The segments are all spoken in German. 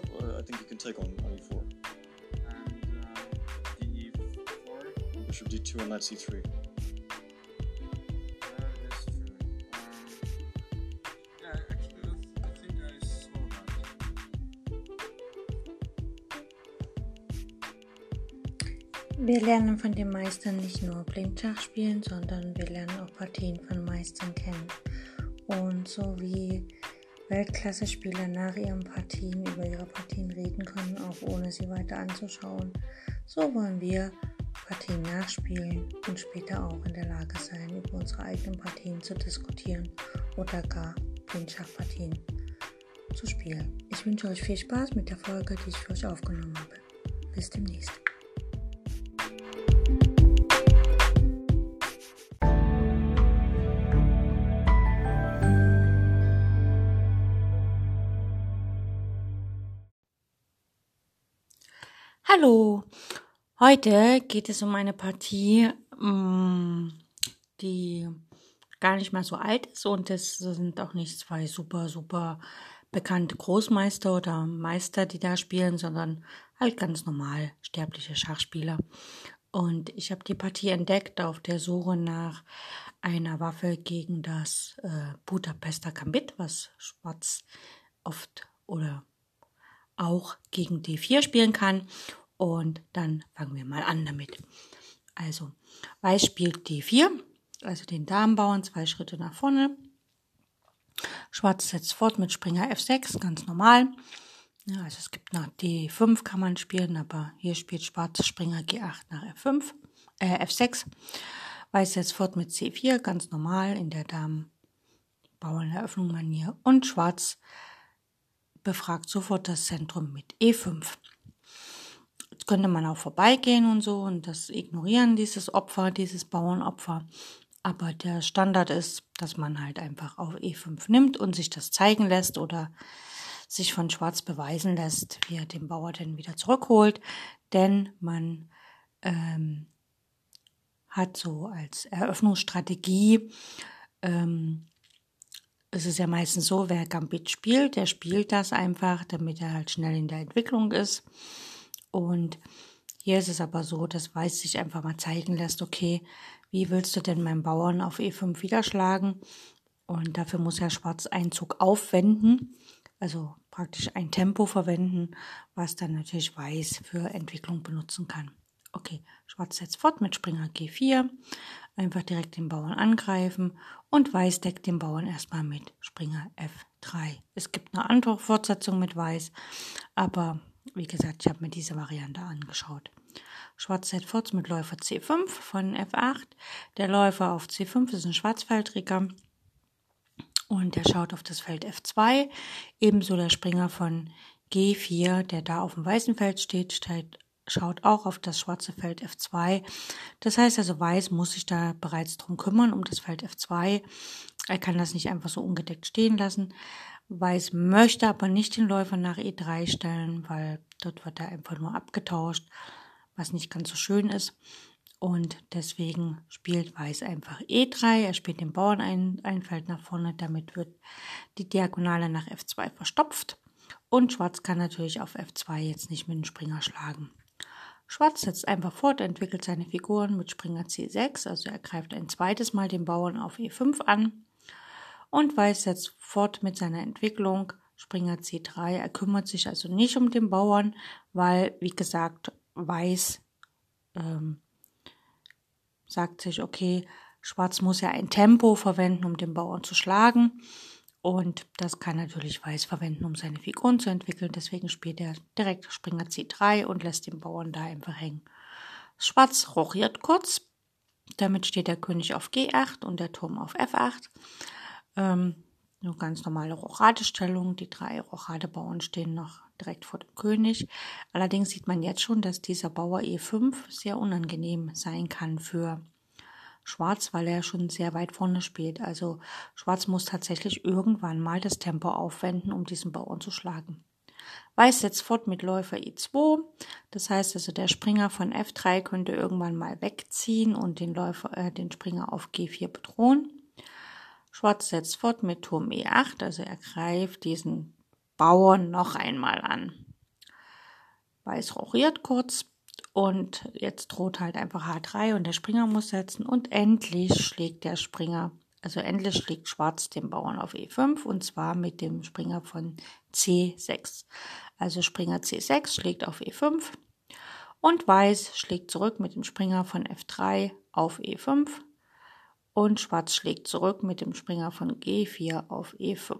bishop, or I think you can take on, on e4. And uh, DE4. Bishop d2 and knight c3. That is true. Um, yeah, actually, I think I saw that. Wir lernen von den Meistern nicht nur Blindschach spielen, sondern wir lernen auch Partien von Meistern kennen. Und so wie Weltklasse-Spieler nach ihren Partien über ihre Partien reden können, auch ohne sie weiter anzuschauen, so wollen wir Partien nachspielen und später auch in der Lage sein, über unsere eigenen Partien zu diskutieren oder gar Blindschachpartien zu spielen. Ich wünsche euch viel Spaß mit der Folge, die ich für euch aufgenommen habe. Bis demnächst. Hallo, heute geht es um eine Partie, mm, die gar nicht mal so alt ist und es sind auch nicht zwei super, super bekannte Großmeister oder Meister, die da spielen, sondern halt ganz normal sterbliche Schachspieler. Und ich habe die Partie entdeckt auf der Suche nach einer Waffe gegen das äh, Budapester Gambit, was Schwarz oft oder auch gegen D4 spielen kann. Und dann fangen wir mal an damit. Also, Weiß spielt D4, also den Damenbauern zwei Schritte nach vorne. Schwarz setzt fort mit Springer F6, ganz normal. Ja, also es gibt nach D5 kann man spielen, aber hier spielt Schwarz Springer G8 nach F5, äh, F6. Weiß setzt fort mit C4, ganz normal in der Damen-Bauerneröffnung-Manier. Und Schwarz befragt sofort das Zentrum mit E5. Jetzt könnte man auch vorbeigehen und so und das ignorieren, dieses Opfer, dieses Bauernopfer. Aber der Standard ist, dass man halt einfach auf E5 nimmt und sich das zeigen lässt oder sich von Schwarz beweisen lässt, wie er den Bauer denn wieder zurückholt. Denn man ähm, hat so als Eröffnungsstrategie ähm, es ist ja meistens so, wer Gambit spielt, der spielt das einfach, damit er halt schnell in der Entwicklung ist. Und hier ist es aber so, dass Weiß sich einfach mal zeigen lässt, okay, wie willst du denn meinen Bauern auf E5 wiederschlagen? Und dafür muss er Schwarz einen Zug aufwenden, also praktisch ein Tempo verwenden, was dann natürlich Weiß für Entwicklung benutzen kann. Okay, Schwarz setzt fort mit Springer G4, einfach direkt den Bauern angreifen und Weiß deckt den Bauern erstmal mit Springer F3. Es gibt eine andere Fortsetzung mit Weiß, aber wie gesagt, ich habe mir diese Variante angeschaut. Schwarz setzt fort mit Läufer C5 von F8. Der Läufer auf C5 ist ein Schwarzfeldträger und der schaut auf das Feld F2. Ebenso der Springer von G4, der da auf dem weißen Feld steht, steht schaut auch auf das schwarze Feld F2. Das heißt also, Weiß muss sich da bereits drum kümmern, um das Feld F2. Er kann das nicht einfach so ungedeckt stehen lassen. Weiß möchte aber nicht den Läufer nach E3 stellen, weil dort wird er einfach nur abgetauscht, was nicht ganz so schön ist. Und deswegen spielt Weiß einfach E3. Er spielt den Bauern ein, ein Feld nach vorne. Damit wird die Diagonale nach F2 verstopft. Und Schwarz kann natürlich auf F2 jetzt nicht mit dem Springer schlagen. Schwarz setzt einfach fort, entwickelt seine Figuren mit Springer C6, also er greift ein zweites Mal den Bauern auf E5 an. Und Weiß setzt fort mit seiner Entwicklung Springer C3. Er kümmert sich also nicht um den Bauern, weil, wie gesagt, Weiß ähm, sagt sich, okay, Schwarz muss ja ein Tempo verwenden, um den Bauern zu schlagen. Und das kann natürlich Weiß verwenden, um seine Figuren zu entwickeln. Deswegen spielt er direkt Springer C3 und lässt den Bauern da einfach hängen. Schwarz rochiert kurz. Damit steht der König auf G8 und der Turm auf F8. Ähm, eine ganz normale Rochadestellung. Die drei Rochadebauern stehen noch direkt vor dem König. Allerdings sieht man jetzt schon, dass dieser Bauer E5 sehr unangenehm sein kann für Schwarz, weil er schon sehr weit vorne spielt. Also Schwarz muss tatsächlich irgendwann mal das Tempo aufwenden, um diesen Bauern zu schlagen. Weiß setzt fort mit Läufer E2. Das heißt also, der Springer von F3 könnte irgendwann mal wegziehen und den, Läufer, äh, den Springer auf G4 bedrohen. Schwarz setzt fort mit Turm E8, also er greift diesen Bauern noch einmal an. Weiß rochiert kurz und jetzt droht halt einfach H3 und der Springer muss setzen und endlich schlägt der Springer, also endlich schlägt Schwarz den Bauern auf E5 und zwar mit dem Springer von C6. Also Springer C6 schlägt auf E5 und Weiß schlägt zurück mit dem Springer von F3 auf E5 und Schwarz schlägt zurück mit dem Springer von G4 auf E5.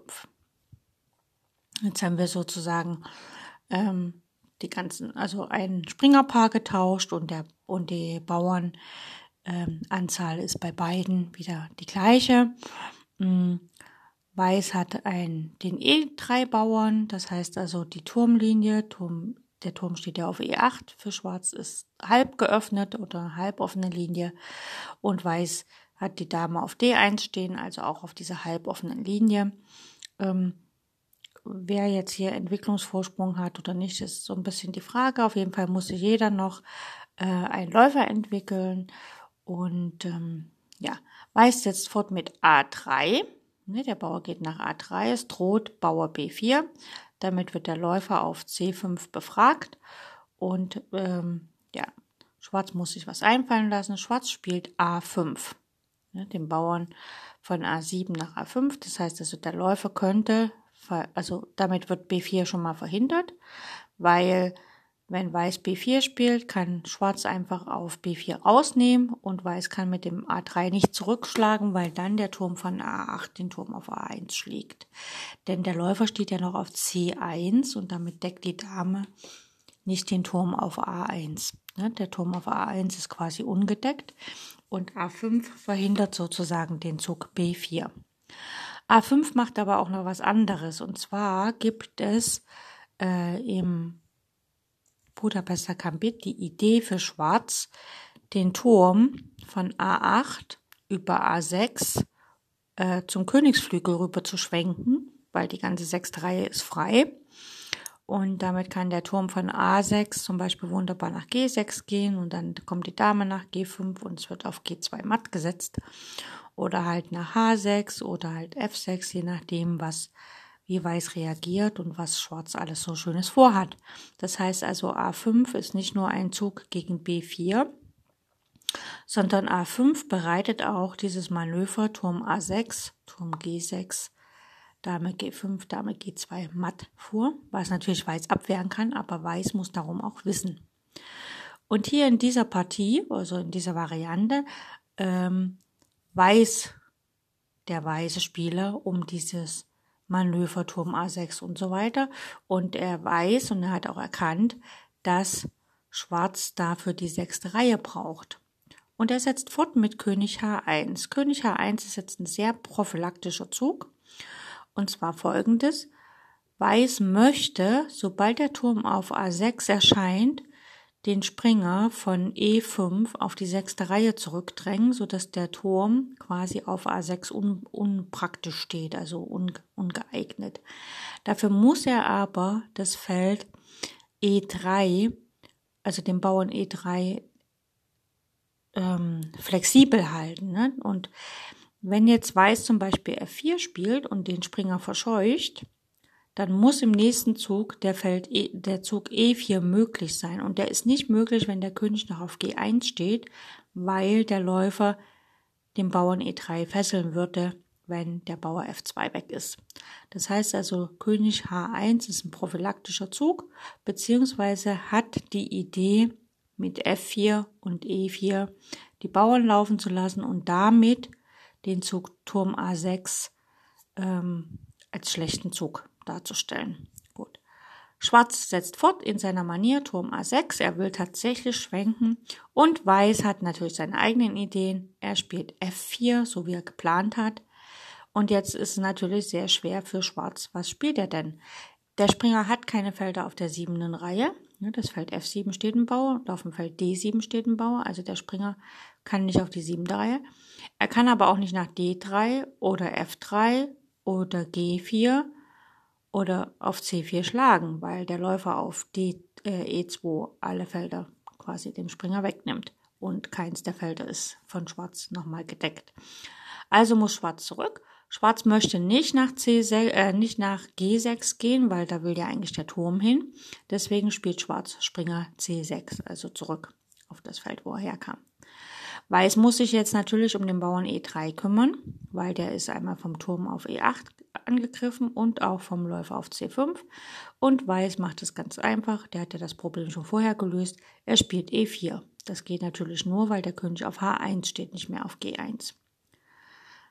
Jetzt haben wir sozusagen ähm, die ganzen, also ein Springerpaar getauscht und der und die Bauernanzahl ähm, ist bei beiden wieder die gleiche. Mhm. Weiß hat ein, den E3-Bauern, das heißt also die Turmlinie, Turm, der Turm steht ja auf E8, für Schwarz ist halb geöffnet oder halb offene Linie und Weiß hat die Dame auf D1 stehen, also auch auf dieser halboffenen Linie. Ähm, wer jetzt hier Entwicklungsvorsprung hat oder nicht, ist so ein bisschen die Frage. Auf jeden Fall muss sich jeder noch äh, einen Läufer entwickeln. Und ähm, ja, Weiß setzt fort mit A3. Ne, der Bauer geht nach A3. Es droht Bauer B4. Damit wird der Läufer auf C5 befragt. Und ähm, ja, Schwarz muss sich was einfallen lassen. Schwarz spielt A5. Ne, den Bauern von A7 nach A5. Das heißt also, der Läufer könnte also damit wird B4 schon mal verhindert, weil wenn Weiß B4 spielt, kann Schwarz einfach auf B4 rausnehmen und Weiß kann mit dem A3 nicht zurückschlagen, weil dann der Turm von A8 den Turm auf A1 schlägt. Denn der Läufer steht ja noch auf C1 und damit deckt die Dame nicht den Turm auf A1. Ne, der Turm auf A1 ist quasi ungedeckt und A5 verhindert sozusagen den Zug B4. A5 macht aber auch noch was anderes. Und zwar gibt es äh, im Budapester Gambit die Idee für Schwarz, den Turm von A8 über A6 äh, zum Königsflügel rüber zu schwenken, weil die ganze sechste Reihe ist frei. Und damit kann der Turm von A6 zum Beispiel wunderbar nach G6 gehen und dann kommt die Dame nach G5 und es wird auf G2 matt gesetzt oder halt nach H6 oder halt F6, je nachdem, was wie Weiß reagiert und was Schwarz alles so Schönes vorhat. Das heißt also, A5 ist nicht nur ein Zug gegen B4, sondern A5 bereitet auch dieses Manöver Turm A6, Turm G6, Dame G5, Dame G2 matt vor, was natürlich Weiß abwehren kann, aber Weiß muss darum auch wissen. Und hier in dieser Partie, also in dieser Variante, ähm, weiß der weiße Spieler um dieses Manöver Turm A6 und so weiter. Und er weiß und er hat auch erkannt, dass Schwarz dafür die sechste Reihe braucht. Und er setzt fort mit König H1. König H1 ist jetzt ein sehr prophylaktischer Zug. Und zwar folgendes. Weiß möchte, sobald der Turm auf A6 erscheint, den Springer von E5 auf die sechste Reihe zurückdrängen, sodass der Turm quasi auf A6 un, unpraktisch steht, also un, ungeeignet. Dafür muss er aber das Feld E3, also den Bauern E3, ähm, flexibel halten. Ne? Und wenn jetzt Weiß zum Beispiel F4 spielt und den Springer verscheucht, dann muss im nächsten Zug der Feld e, der Zug E4 möglich sein. Und der ist nicht möglich, wenn der König noch auf G1 steht, weil der Läufer den Bauern E3 fesseln würde, wenn der Bauer F2 weg ist. Das heißt also, König H1 ist ein prophylaktischer Zug, beziehungsweise hat die Idee, mit F4 und E4 die Bauern laufen zu lassen und damit den Zug Turm A6 ähm, als schlechten Zug darzustellen. Gut. Schwarz setzt fort in seiner Manier Turm A6. Er will tatsächlich schwenken und Weiß hat natürlich seine eigenen Ideen. Er spielt F4, so wie er geplant hat. Und jetzt ist es natürlich sehr schwer für Schwarz. Was spielt er denn? Der Springer hat keine Felder auf der siebenden Reihe. Das Feld F7 steht im Bauer und auf dem Feld D7 steht im Bauer. Also der Springer kann nicht auf die siebente Reihe. Er kann aber auch nicht nach D3 oder F3 oder G4 oder auf C4 schlagen, weil der Läufer auf D, äh, E2 alle Felder quasi dem Springer wegnimmt und keins der Felder ist von Schwarz nochmal gedeckt. Also muss Schwarz zurück. Schwarz möchte nicht nach, C6, äh, nicht nach G6 gehen, weil da will ja eigentlich der Turm hin. Deswegen spielt Schwarz Springer C6, also zurück auf das Feld, wo er herkam. Weiß muss sich jetzt natürlich um den Bauern E3 kümmern, weil der ist einmal vom Turm auf E8 angegriffen und auch vom Läufer auf C5. Und Weiß macht es ganz einfach, der hat ja das Problem schon vorher gelöst. Er spielt E4. Das geht natürlich nur, weil der König auf H1 steht, nicht mehr auf G1.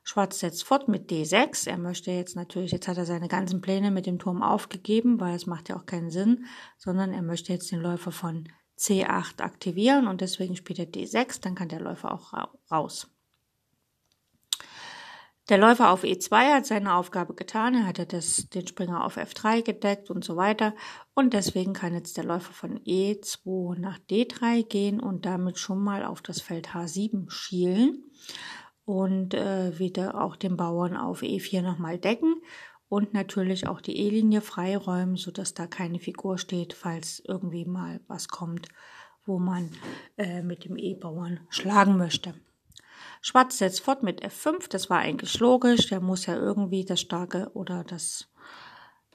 Schwarz setzt fort mit D6. Er möchte jetzt natürlich, jetzt hat er seine ganzen Pläne mit dem Turm aufgegeben, weil es macht ja auch keinen Sinn, sondern er möchte jetzt den Läufer von C8 aktivieren und deswegen spielt er D6, dann kann der Läufer auch raus. Der Läufer auf E2 hat seine Aufgabe getan, er hatte das, den Springer auf F3 gedeckt und so weiter und deswegen kann jetzt der Läufer von E2 nach D3 gehen und damit schon mal auf das Feld H7 schielen und äh, wieder auch den Bauern auf E4 nochmal decken und natürlich auch die E-Linie freiräumen, sodass da keine Figur steht, falls irgendwie mal was kommt, wo man äh, mit dem E-Bauern schlagen möchte. Schwarz setzt fort mit F5, das war eigentlich logisch, der muss ja irgendwie das starke oder das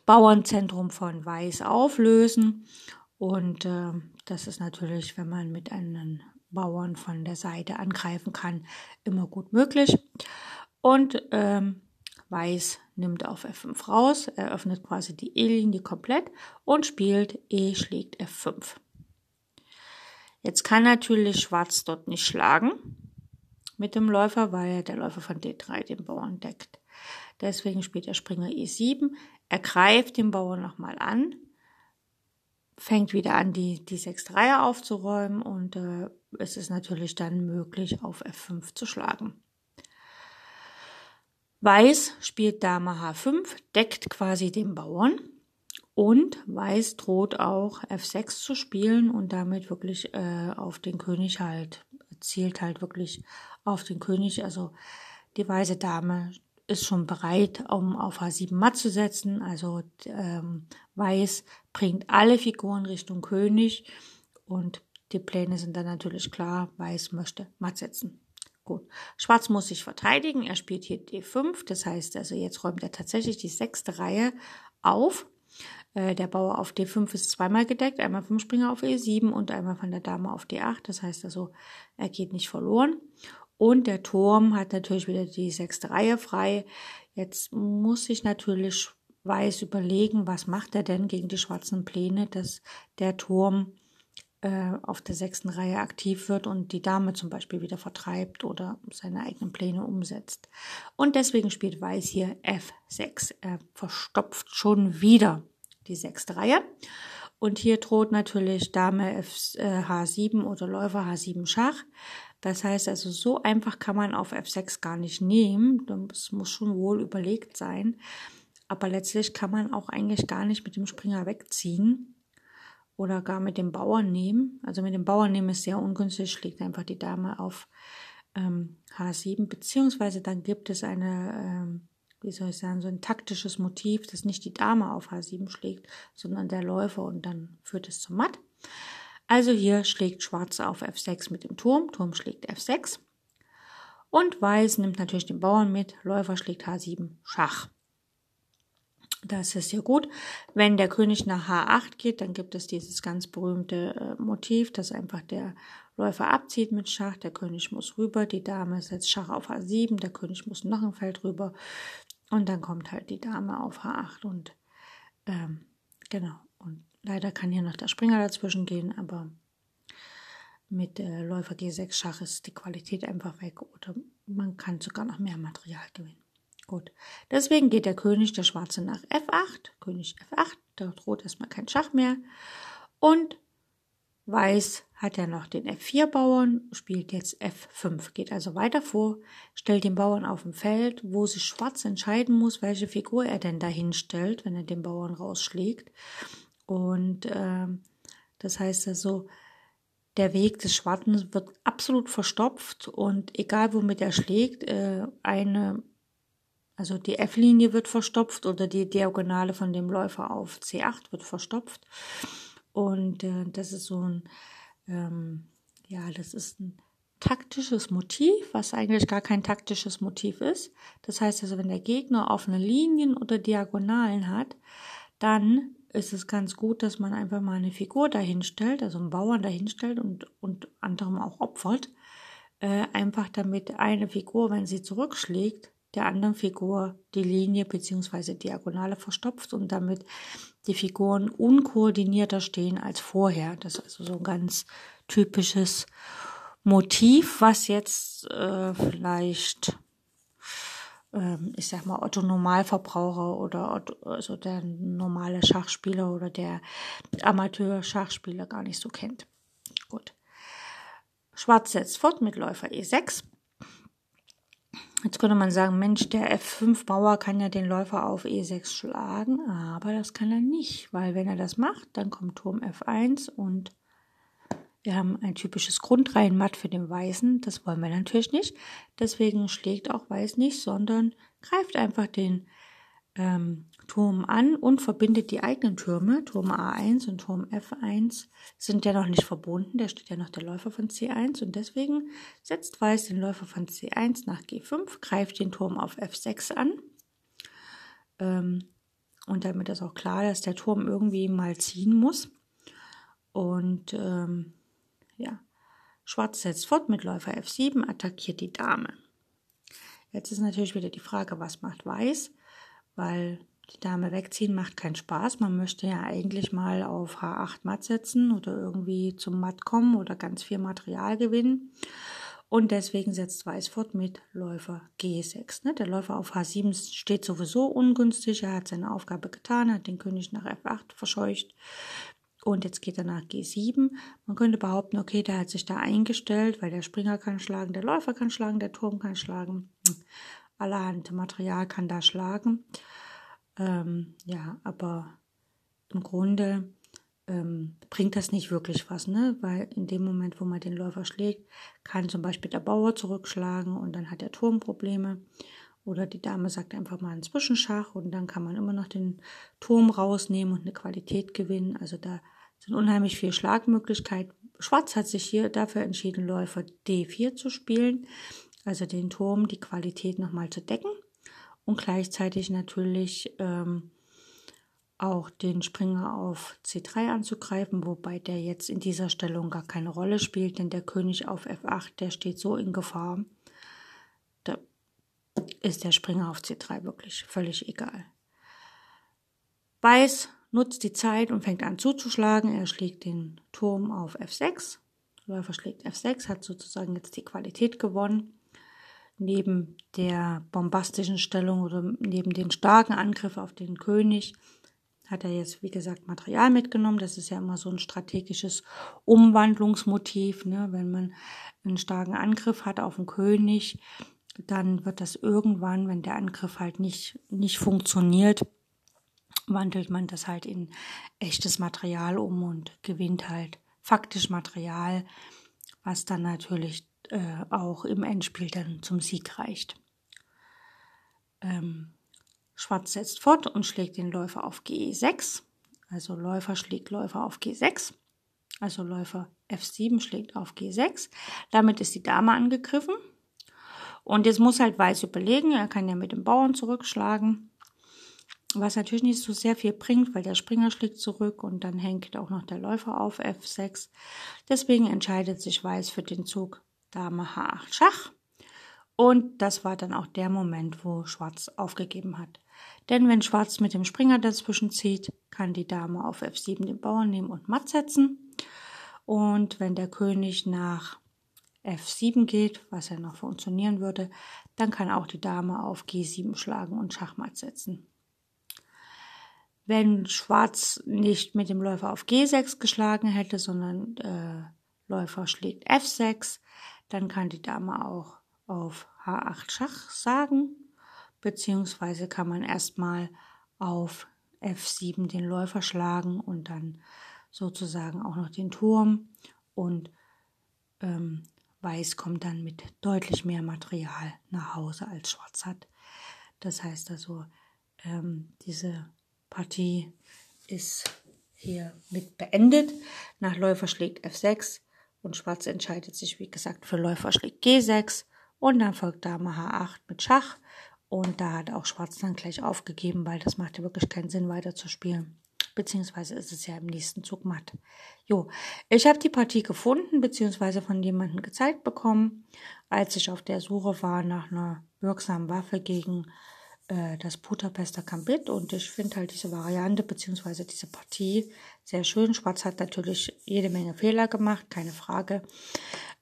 Bauernzentrum von Weiß auflösen. Und äh, das ist natürlich, wenn man mit einem Bauern von der Seite angreifen kann, immer gut möglich. Und ähm, Weiß nimmt auf F5 raus, eröffnet quasi die E-Linie komplett und spielt E schlägt F5. Jetzt kann natürlich Schwarz dort nicht schlagen mit dem Läufer, weil der Läufer von D3 den Bauern deckt. Deswegen spielt er Springer E7, er greift den Bauern nochmal an, fängt wieder an, die, die 6 Dreier aufzuräumen und äh, es ist natürlich dann möglich, auf F5 zu schlagen. Weiß spielt Dame H5, deckt quasi den Bauern. Und Weiß droht auch F6 zu spielen und damit wirklich äh, auf den König halt, zielt halt wirklich auf den König. Also die weiße Dame ist schon bereit, um auf H7 matt zu setzen. Also ähm, Weiß bringt alle Figuren Richtung König und die Pläne sind dann natürlich klar. Weiß möchte matt setzen. Gut. Schwarz muss sich verteidigen. Er spielt hier D5. Das heißt also, jetzt räumt er tatsächlich die sechste Reihe auf. Äh, der Bauer auf D5 ist zweimal gedeckt. Einmal vom Springer auf E7 und einmal von der Dame auf D8. Das heißt also, er geht nicht verloren. Und der Turm hat natürlich wieder die sechste Reihe frei. Jetzt muss sich natürlich Weiß überlegen, was macht er denn gegen die schwarzen Pläne, dass der Turm äh, auf der sechsten Reihe aktiv wird und die Dame zum Beispiel wieder vertreibt oder seine eigenen Pläne umsetzt. Und deswegen spielt Weiß hier F6. Er verstopft schon wieder die sechste Reihe. Und hier droht natürlich Dame F, äh, H7 oder Läufer H7 Schach. Das heißt also, so einfach kann man auf F6 gar nicht nehmen. Das muss schon wohl überlegt sein. Aber letztlich kann man auch eigentlich gar nicht mit dem Springer wegziehen oder gar mit dem Bauern nehmen. Also mit dem Bauern nehmen ist sehr ungünstig, schlägt einfach die Dame auf ähm, H7, beziehungsweise dann gibt es eine, ähm, wie soll ich sagen, so ein taktisches Motiv, dass nicht die Dame auf H7 schlägt, sondern der Läufer und dann führt es zum Matt. Also hier schlägt Schwarz auf F6 mit dem Turm, Turm schlägt F6 und Weiß nimmt natürlich den Bauern mit, Läufer schlägt H7 Schach. Das ist ja gut. Wenn der König nach H8 geht, dann gibt es dieses ganz berühmte äh, Motiv, dass einfach der Läufer abzieht mit Schach, der König muss rüber, die Dame setzt Schach auf H7, der König muss noch ein Feld rüber und dann kommt halt die Dame auf H8 und ähm, genau. Und leider kann hier noch der Springer dazwischen gehen, aber mit äh, Läufer G6 Schach ist die Qualität einfach weg oder man kann sogar noch mehr Material gewinnen. Gut. Deswegen geht der König der Schwarze nach F8. König F8. Da droht erstmal kein Schach mehr. Und Weiß hat ja noch den F4-Bauern, spielt jetzt F5, geht also weiter vor, stellt den Bauern auf dem Feld, wo sich Schwarz entscheiden muss, welche Figur er denn dahin stellt, wenn er den Bauern rausschlägt. Und äh, das heißt also, der Weg des Schwarzen wird absolut verstopft und egal womit er schlägt, äh, eine also die F-Linie wird verstopft oder die Diagonale von dem Läufer auf C8 wird verstopft. Und äh, das ist so ein, ähm, ja, das ist ein taktisches Motiv, was eigentlich gar kein taktisches Motiv ist. Das heißt also, wenn der Gegner offene Linien oder Diagonalen hat, dann ist es ganz gut, dass man einfach mal eine Figur dahinstellt, also einen Bauern dahinstellt und, und anderem auch opfert. Äh, einfach damit eine Figur, wenn sie zurückschlägt, der anderen Figur die Linie bzw. Diagonale verstopft und damit die Figuren unkoordinierter stehen als vorher. Das ist also so ein ganz typisches Motiv, was jetzt äh, vielleicht, ähm, ich sag mal, Otto Normalverbraucher oder Otto, also der normale Schachspieler oder der Amateur-Schachspieler gar nicht so kennt. Gut. Schwarz setzt fort mit Läufer E6. Jetzt könnte man sagen, Mensch, der F5 Bauer kann ja den Läufer auf E6 schlagen, aber das kann er nicht, weil wenn er das macht, dann kommt Turm F1 und wir haben ein typisches Grundreihenmatt für den Weißen, das wollen wir natürlich nicht. Deswegen schlägt auch Weiß nicht, sondern greift einfach den ähm, Turm an und verbindet die eigenen Türme. Turm A1 und Turm F1 sind ja noch nicht verbunden, da steht ja noch der Läufer von C1 und deswegen setzt Weiß den Läufer von C1 nach G5, greift den Turm auf F6 an. Ähm, und damit ist auch klar, dass der Turm irgendwie mal ziehen muss. Und ähm, ja, Schwarz setzt fort mit Läufer F7, attackiert die Dame. Jetzt ist natürlich wieder die Frage, was macht Weiß? Weil die Dame wegziehen macht keinen Spaß. Man möchte ja eigentlich mal auf H8 matt setzen oder irgendwie zum Matt kommen oder ganz viel Material gewinnen. Und deswegen setzt Weiß fort mit Läufer G6. Ne? Der Läufer auf H7 steht sowieso ungünstig. Er hat seine Aufgabe getan, hat den König nach F8 verscheucht. Und jetzt geht er nach G7. Man könnte behaupten, okay, der hat sich da eingestellt, weil der Springer kann schlagen, der Läufer kann schlagen, der Turm kann schlagen. Allerhand Material kann da schlagen. Ähm, ja, aber im Grunde ähm, bringt das nicht wirklich was, ne? Weil in dem Moment, wo man den Läufer schlägt, kann zum Beispiel der Bauer zurückschlagen und dann hat der Turm Probleme. Oder die Dame sagt einfach mal einen Zwischenschach und dann kann man immer noch den Turm rausnehmen und eine Qualität gewinnen. Also da sind unheimlich viele Schlagmöglichkeiten. Schwarz hat sich hier dafür entschieden, Läufer D4 zu spielen, also den Turm, die Qualität nochmal zu decken und gleichzeitig natürlich ähm, auch den Springer auf C3 anzugreifen, wobei der jetzt in dieser Stellung gar keine Rolle spielt, denn der König auf F8, der steht so in Gefahr. Da ist der Springer auf C3 wirklich völlig egal. Weiß nutzt die Zeit und fängt an zuzuschlagen. Er schlägt den Turm auf F6. Läufer schlägt F6, hat sozusagen jetzt die Qualität gewonnen neben der bombastischen Stellung oder neben den starken Angriff auf den König hat er jetzt, wie gesagt, Material mitgenommen. Das ist ja immer so ein strategisches Umwandlungsmotiv. Ne? Wenn man einen starken Angriff hat auf den König, dann wird das irgendwann, wenn der Angriff halt nicht, nicht funktioniert, wandelt man das halt in echtes Material um und gewinnt halt faktisch Material, was dann natürlich äh, auch im Endspiel dann zum Sieg reicht. Ähm, Schwarz setzt fort und schlägt den Läufer auf G6. Also Läufer schlägt Läufer auf G6. Also Läufer F7 schlägt auf G6. Damit ist die Dame angegriffen. Und jetzt muss halt Weiß überlegen. Er kann ja mit dem Bauern zurückschlagen. Was natürlich nicht so sehr viel bringt, weil der Springer schlägt zurück und dann hängt auch noch der Läufer auf F6. Deswegen entscheidet sich Weiß für den Zug Dame H8 Schach. Und das war dann auch der Moment, wo Schwarz aufgegeben hat. Denn wenn Schwarz mit dem Springer dazwischen zieht, kann die Dame auf F7 den Bauern nehmen und matt setzen. Und wenn der König nach F7 geht, was ja noch funktionieren würde, dann kann auch die Dame auf G7 schlagen und Schachmatt setzen. Wenn Schwarz nicht mit dem Läufer auf G6 geschlagen hätte, sondern äh, Läufer schlägt F6, dann kann die Dame auch auf H8 Schach sagen, beziehungsweise kann man erstmal auf F7 den Läufer schlagen und dann sozusagen auch noch den Turm und ähm, Weiß kommt dann mit deutlich mehr Material nach Hause als Schwarz hat. Das heißt also, ähm, diese Partie ist hier mit beendet. Nach Läufer schlägt F6 Und Schwarz entscheidet sich, wie gesagt, für Läufer schräg G6 und dann folgt Dame H8 mit Schach. Und da hat auch Schwarz dann gleich aufgegeben, weil das macht ja wirklich keinen Sinn, weiter zu spielen. Beziehungsweise ist es ja im nächsten Zug matt. Jo, ich habe die Partie gefunden, beziehungsweise von jemandem gezeigt bekommen, als ich auf der Suche war nach einer wirksamen Waffe gegen äh, das Budapester Gambit und ich finde halt diese Variante beziehungsweise diese Partie sehr schön. Schwarz hat natürlich jede Menge Fehler gemacht, keine Frage.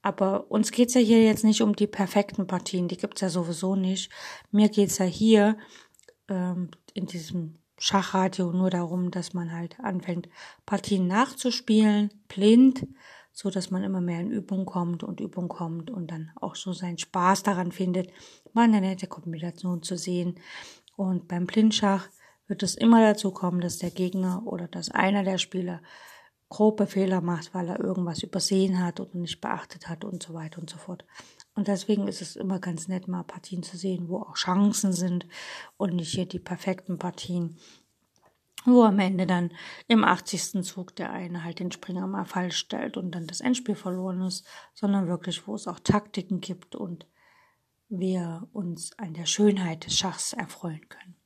Aber uns geht's ja hier jetzt nicht um die perfekten Partien, die gibt's ja sowieso nicht. Mir geht's ja hier ähm, in diesem Schachradio nur darum, dass man halt anfängt, Partien nachzuspielen, blind, so dass man immer mehr in Übung kommt und Übung kommt und dann auch so seinen Spaß daran findet, mal eine nette Kombination zu sehen. Und beim Blindschach wird es immer dazu kommen, dass der Gegner oder dass einer der Spieler grobe Fehler macht, weil er irgendwas übersehen hat oder nicht beachtet hat und so weiter und so fort. Und deswegen ist es immer ganz nett, mal Partien zu sehen, wo auch Chancen sind und nicht hier die perfekten Partien, wo am Ende dann im 80. Zug der eine halt den Springer mal falsch stellt und dann das Endspiel verloren ist, sondern wirklich, wo es auch Taktiken gibt und wir uns an der Schönheit des Schachs erfreuen können.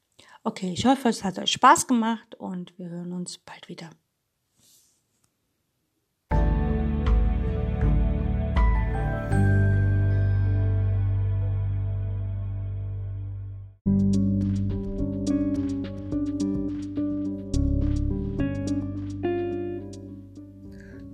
Okay, ich hoffe, es hat euch Spaß gemacht und wir hören uns bald wieder.